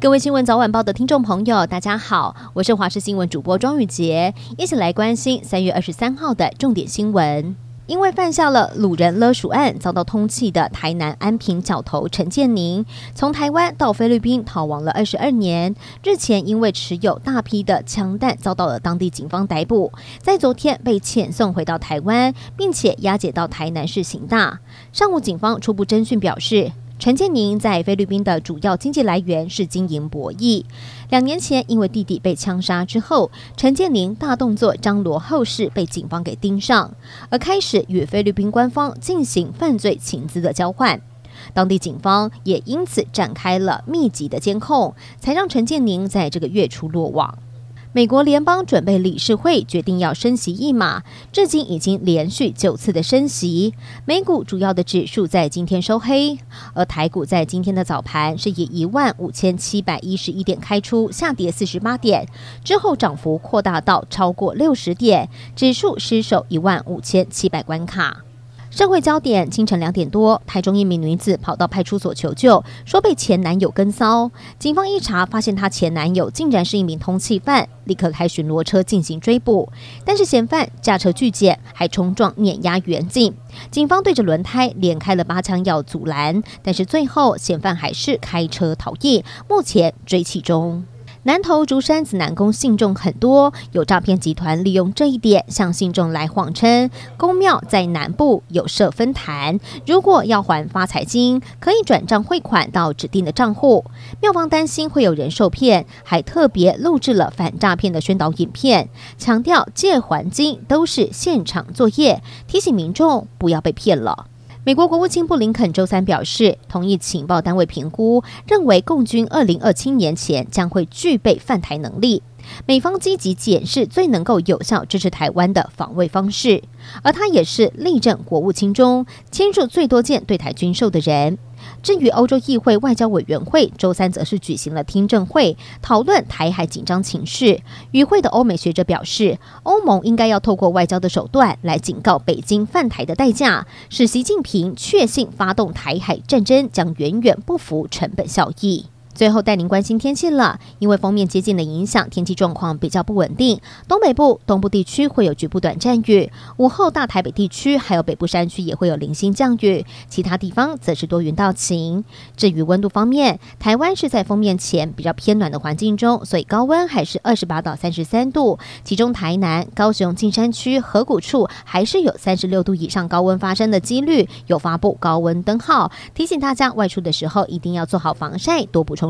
各位新闻早晚报的听众朋友，大家好，我是华视新闻主播庄宇洁，一起来关心三月二十三号的重点新闻。因为犯下了掳人勒赎案，遭到通缉的台南安平角头陈建宁，从台湾到菲律宾逃亡了二十二年，日前因为持有大批的枪弹，遭到了当地警方逮捕，在昨天被遣送回到台湾，并且押解到台南市刑大。上午警方初步侦讯表示。陈建宁在菲律宾的主要经济来源是经营博弈。两年前，因为弟弟被枪杀之后，陈建宁大动作张罗后事，被警方给盯上，而开始与菲律宾官方进行犯罪情资的交换。当地警方也因此展开了密集的监控，才让陈建宁在这个月初落网。美国联邦准备理事会决定要升息一码，至今已经连续九次的升息。美股主要的指数在今天收黑，而台股在今天的早盘是以一万五千七百一十一点开出，下跌四十八点，之后涨幅扩大到超过六十点，指数失守一万五千七百关卡。社会焦点：清晨两点多，台中一名女子跑到派出所求救，说被前男友跟骚。警方一查，发现她前男友竟然是一名通缉犯，立刻开巡逻车进行追捕。但是嫌犯驾车拒检，还冲撞碾压员警。警方对着轮胎连开了八枪要阻拦，但是最后嫌犯还是开车逃逸，目前追缉中。南投竹山紫南宫信众很多，有诈骗集团利用这一点向信众来谎称，宫庙在南部有设分坛，如果要还发财金，可以转账汇款到指定的账户。庙方担心会有人受骗，还特别录制了反诈骗的宣导影片，强调借还金都是现场作业，提醒民众不要被骗了。美国国务卿布林肯周三表示，同意情报单位评估，认为共军二零二七年前将会具备犯台能力。美方积极检视最能够有效支持台湾的防卫方式，而他也是历任国务卿中签署最多件对台军售的人。至于欧洲议会外交委员会，周三则是举行了听证会，讨论台海紧张情势。与会的欧美学者表示，欧盟应该要透过外交的手段来警告北京犯台的代价，使习近平确信发动台海战争将远远不符成本效益。最后带您关心天气了，因为锋面接近的影响，天气状况比较不稳定。东北部、东部地区会有局部短暂雨，午后大台北地区还有北部山区也会有零星降雨，其他地方则是多云到晴。至于温度方面，台湾是在锋面前比较偏暖的环境中，所以高温还是二十八到三十三度，其中台南、高雄、近山区、河谷处还是有三十六度以上高温发生的几率，有发布高温灯号，提醒大家外出的时候一定要做好防晒，多补充。